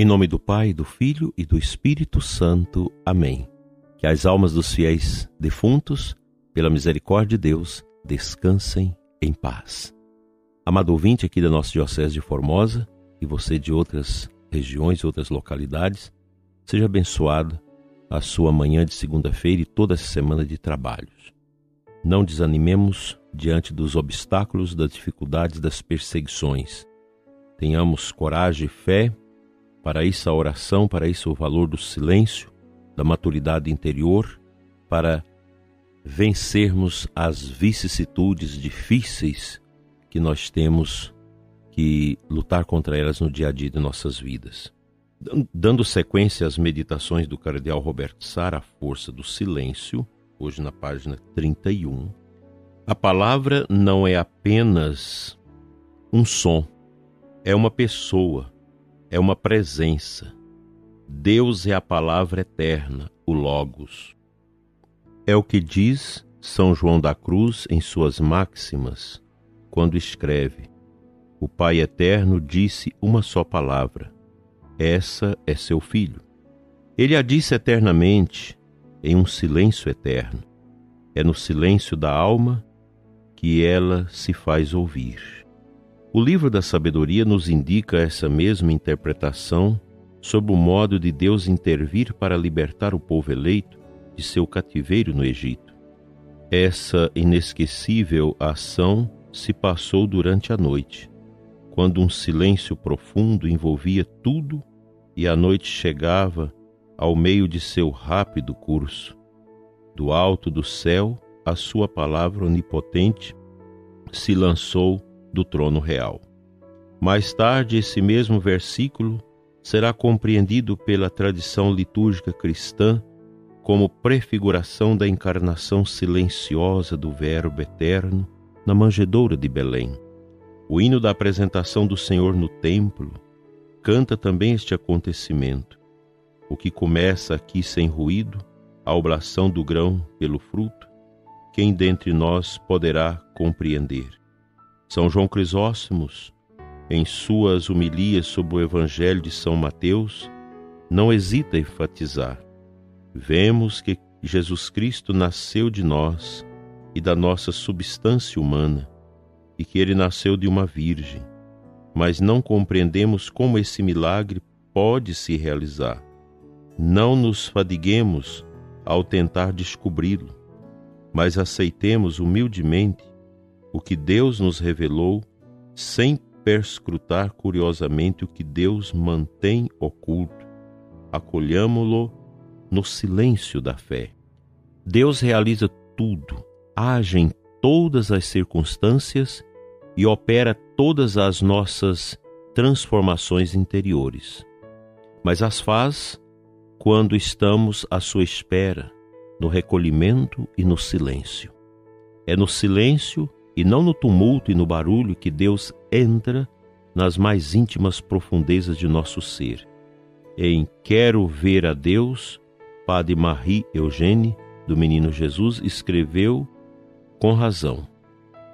Em nome do Pai, do Filho e do Espírito Santo. Amém. Que as almas dos fiéis defuntos, pela misericórdia de Deus, descansem em paz. Amado ouvinte aqui da nossa Diocese de Formosa e você de outras regiões, outras localidades, seja abençoado a sua manhã de segunda-feira e toda essa semana de trabalhos. Não desanimemos diante dos obstáculos, das dificuldades, das perseguições. Tenhamos coragem e fé, para isso a oração, para isso o valor do silêncio, da maturidade interior, para vencermos as vicissitudes difíceis que nós temos que lutar contra elas no dia a dia de nossas vidas. Dando sequência às meditações do cardeal Roberto Sara, A Força do Silêncio, hoje na página 31, a palavra não é apenas um som, é uma pessoa, é uma presença. Deus é a palavra eterna, o Logos. É o que diz São João da Cruz em suas máximas, quando escreve: O Pai eterno disse uma só palavra essa é seu filho. Ele a disse eternamente, em um silêncio eterno. É no silêncio da alma que ela se faz ouvir. O livro da sabedoria nos indica essa mesma interpretação sobre o modo de Deus intervir para libertar o povo eleito de seu cativeiro no Egito. Essa inesquecível ação se passou durante a noite, quando um silêncio profundo envolvia tudo e a noite chegava ao meio de seu rápido curso. Do alto do céu, a sua palavra onipotente se lançou do trono real. Mais tarde, esse mesmo versículo será compreendido pela tradição litúrgica cristã como prefiguração da encarnação silenciosa do Verbo eterno na manjedoura de Belém. O hino da apresentação do Senhor no templo canta também este acontecimento. O que começa aqui sem ruído, a oblação do grão pelo fruto, quem dentre nós poderá compreender? São João Crisóstomos, em suas humilias sobre o Evangelho de São Mateus, não hesita a enfatizar. Vemos que Jesus Cristo nasceu de nós e da nossa substância humana, e que ele nasceu de uma virgem mas não compreendemos como esse milagre pode se realizar. Não nos fadiguemos ao tentar descobri-lo, mas aceitemos humildemente o que Deus nos revelou, sem perscrutar curiosamente o que Deus mantém oculto. Acolhamo-lo no silêncio da fé. Deus realiza tudo, age em todas as circunstâncias e opera todas as nossas transformações interiores, mas as faz quando estamos à sua espera, no recolhimento e no silêncio. É no silêncio e não no tumulto e no barulho que Deus entra nas mais íntimas profundezas de nosso ser. Em Quero Ver a Deus, Padre Marie Eugênie, do Menino Jesus, escreveu com razão: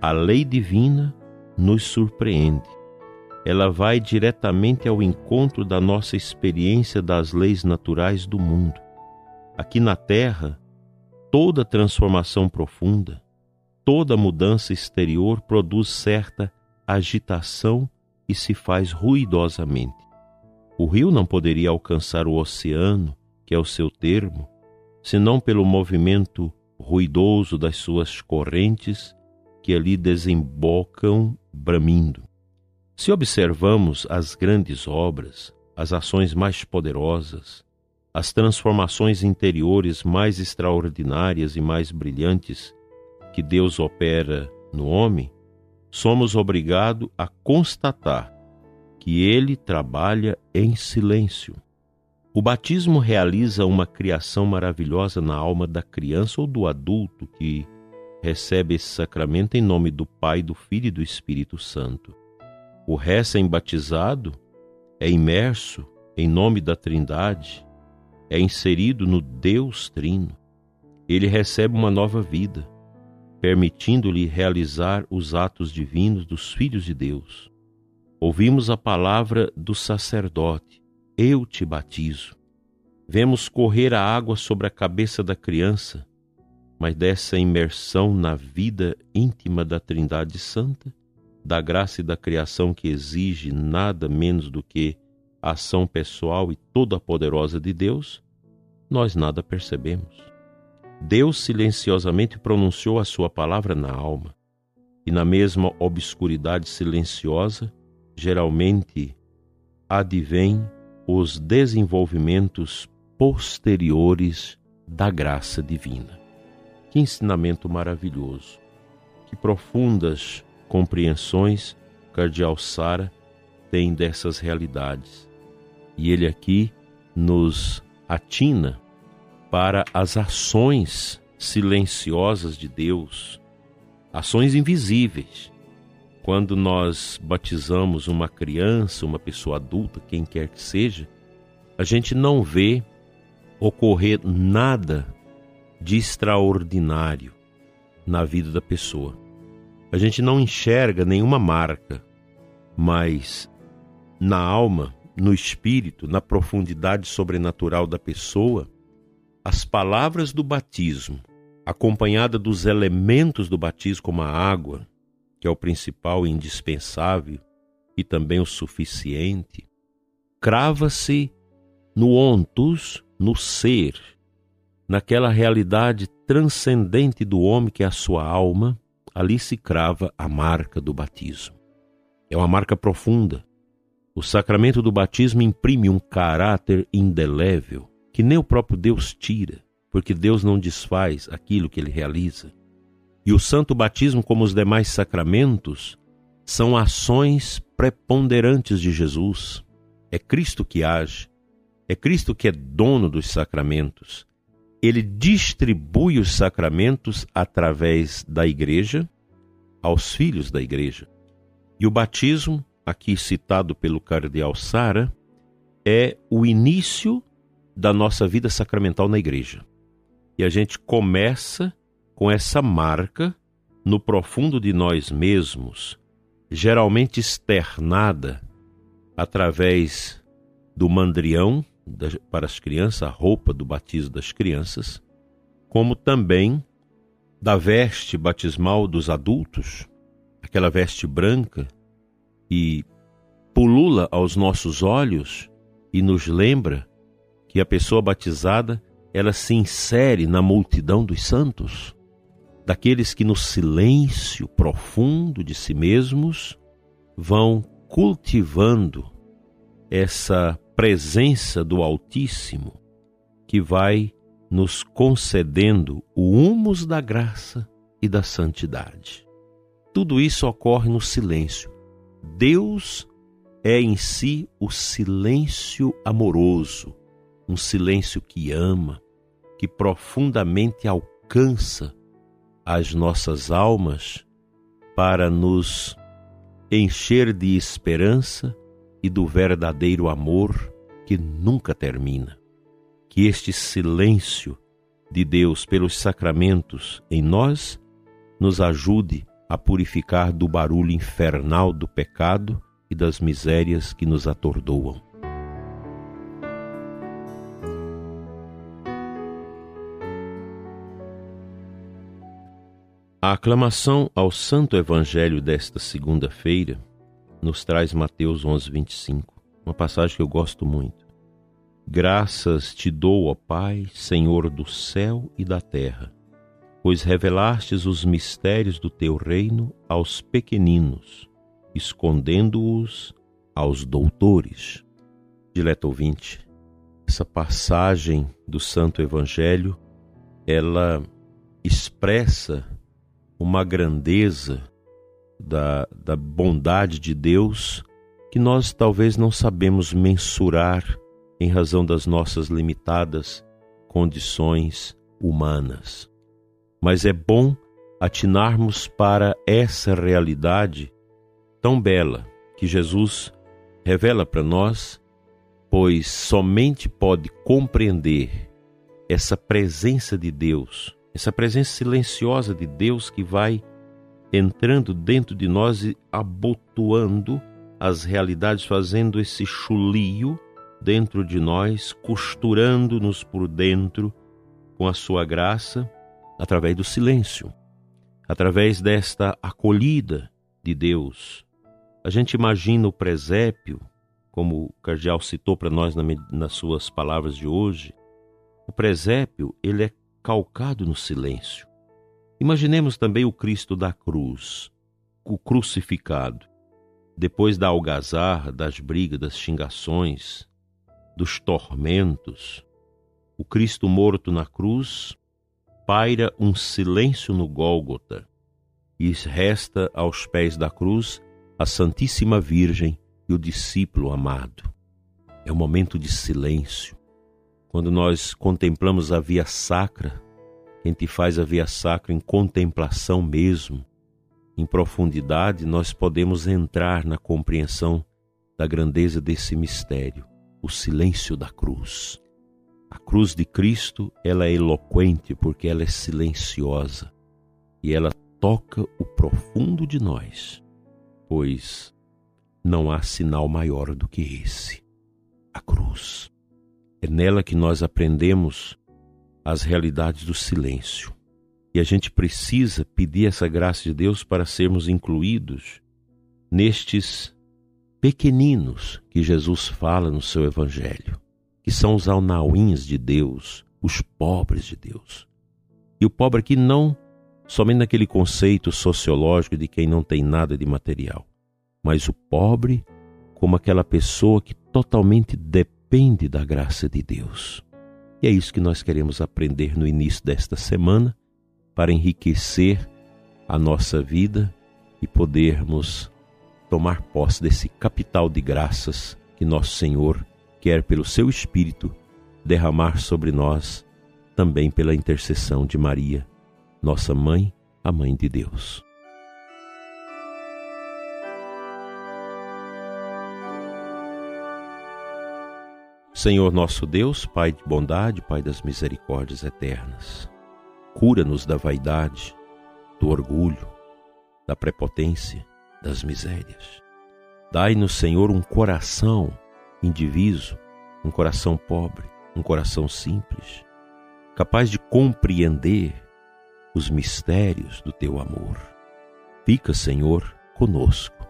a lei divina nos surpreende. Ela vai diretamente ao encontro da nossa experiência das leis naturais do mundo. Aqui na Terra, toda transformação profunda, toda mudança exterior produz certa agitação e se faz ruidosamente. O rio não poderia alcançar o oceano, que é o seu termo, senão pelo movimento ruidoso das suas correntes que ali desembocam bramindo. Se observamos as grandes obras, as ações mais poderosas, as transformações interiores mais extraordinárias e mais brilhantes que Deus opera no homem, somos obrigados a constatar que ele trabalha em silêncio. O batismo realiza uma criação maravilhosa na alma da criança ou do adulto que recebe esse sacramento em nome do Pai, do Filho e do Espírito Santo. O recém-batizado é imerso em nome da Trindade, é inserido no Deus Trino. Ele recebe uma nova vida, permitindo-lhe realizar os atos divinos dos filhos de Deus. Ouvimos a palavra do sacerdote, eu te batizo. Vemos correr a água sobre a cabeça da criança, mas dessa imersão na vida íntima da Trindade Santa, da graça e da criação que exige nada menos do que a ação pessoal e toda poderosa de Deus, nós nada percebemos. Deus silenciosamente pronunciou a sua palavra na alma, e na mesma obscuridade silenciosa, geralmente advém os desenvolvimentos posteriores da graça divina. Que ensinamento maravilhoso! Que profundas compreensões Cardeal Sara tem dessas realidades. E ele aqui nos atina para as ações silenciosas de Deus, ações invisíveis. Quando nós batizamos uma criança, uma pessoa adulta, quem quer que seja, a gente não vê ocorrer nada de extraordinário na vida da pessoa. A gente não enxerga nenhuma marca, mas na alma, no espírito, na profundidade sobrenatural da pessoa, as palavras do batismo, acompanhada dos elementos do batismo, como a água, que é o principal e indispensável, e também o suficiente, crava-se no ontus, no ser, naquela realidade transcendente do homem que é a sua alma, ali se crava a marca do batismo. É uma marca profunda. O sacramento do batismo imprime um caráter indelével que nem o próprio Deus tira, porque Deus não desfaz aquilo que ele realiza. E o santo batismo, como os demais sacramentos, são ações preponderantes de Jesus. É Cristo que age, é Cristo que é dono dos sacramentos. Ele distribui os sacramentos através da igreja aos filhos da igreja. E o batismo, aqui citado pelo cardeal Sara, é o início da nossa vida sacramental na igreja. E a gente começa com essa marca no profundo de nós mesmos, geralmente externada através do mandrião para as crianças, a roupa do batismo das crianças, como também da veste batismal dos adultos, aquela veste branca, e pulula aos nossos olhos e nos lembra que a pessoa batizada ela se insere na multidão dos santos, daqueles que no silêncio profundo de si mesmos vão cultivando essa presença do Altíssimo que vai nos concedendo o humus da graça e da santidade. Tudo isso ocorre no silêncio. Deus é em si o silêncio amoroso, um silêncio que ama, que profundamente alcança as nossas almas para nos encher de esperança e do verdadeiro amor que nunca termina. Que este silêncio de Deus pelos sacramentos em nós nos ajude a purificar do barulho infernal do pecado e das misérias que nos atordoam. A aclamação ao Santo Evangelho desta segunda-feira nos traz Mateus 11, 25, uma passagem que eu gosto muito. Graças te dou, ó Pai, Senhor do céu e da terra, pois revelastes os mistérios do teu reino aos pequeninos, escondendo-os aos doutores. Dileto ouvinte, essa passagem do Santo Evangelho, ela expressa uma grandeza da, da bondade de Deus que nós talvez não sabemos mensurar em razão das nossas limitadas condições humanas. Mas é bom atinarmos para essa realidade tão bela que Jesus revela para nós, pois somente pode compreender essa presença de Deus, essa presença silenciosa de Deus que vai entrando dentro de nós e abotoando as realidades, fazendo esse chulio dentro de nós, costurando-nos por dentro com a sua graça, através do silêncio, através desta acolhida de Deus. A gente imagina o presépio, como o cardeal citou para nós nas suas palavras de hoje, o presépio, ele é calcado no silêncio. Imaginemos também o Cristo da cruz, o crucificado. Depois da algazarra, das brigas, das xingações, dos tormentos, o Cristo morto na cruz paira um silêncio no Gólgota e resta aos pés da cruz a Santíssima Virgem e o discípulo amado. É um momento de silêncio. Quando nós contemplamos a via sacra, quem te faz a via sacra em contemplação mesmo, em profundidade, nós podemos entrar na compreensão da grandeza desse mistério, o silêncio da cruz. A cruz de Cristo, ela é eloquente porque ela é silenciosa e ela toca o profundo de nós, pois não há sinal maior do que esse, a cruz. É nela que nós aprendemos as realidades do silêncio. E a gente precisa pedir essa graça de Deus para sermos incluídos nestes pequeninos que Jesus fala no seu Evangelho, que são os alnauins de Deus, os pobres de Deus. E o pobre aqui não somente naquele conceito sociológico de quem não tem nada de material, mas o pobre como aquela pessoa que totalmente depende da graça de Deus. E é isso que nós queremos aprender no início desta semana para enriquecer a nossa vida e podermos tomar posse desse capital de graças que nosso Senhor quer, pelo seu Espírito, derramar sobre nós, também pela intercessão de Maria, nossa mãe, a mãe de Deus. Senhor nosso Deus, Pai de bondade, Pai das misericórdias eternas, Cura-nos da vaidade, do orgulho, da prepotência, das misérias. Dai-nos, Senhor, um coração indiviso, um coração pobre, um coração simples, capaz de compreender os mistérios do teu amor. Fica, Senhor, conosco.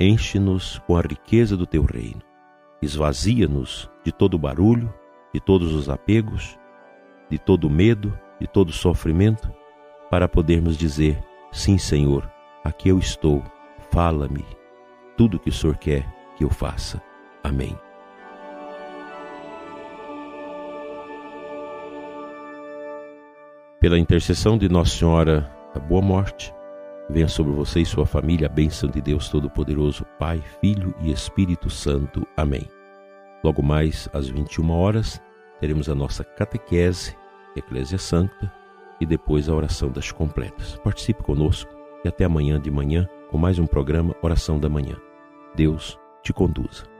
Enche-nos com a riqueza do teu reino. Esvazia-nos de todo o barulho, de todos os apegos, de todo o medo de todo sofrimento, para podermos dizer: Sim, Senhor, aqui eu estou, fala-me, tudo o que o Senhor quer que eu faça. Amém. Pela intercessão de Nossa Senhora da Boa Morte, venha sobre você e sua família a bênção de Deus Todo-Poderoso, Pai, Filho e Espírito Santo. Amém. Logo mais às 21 horas, teremos a nossa catequese Eclésia Santa e depois a oração das completas. Participe conosco e até amanhã de manhã com mais um programa Oração da Manhã. Deus te conduza.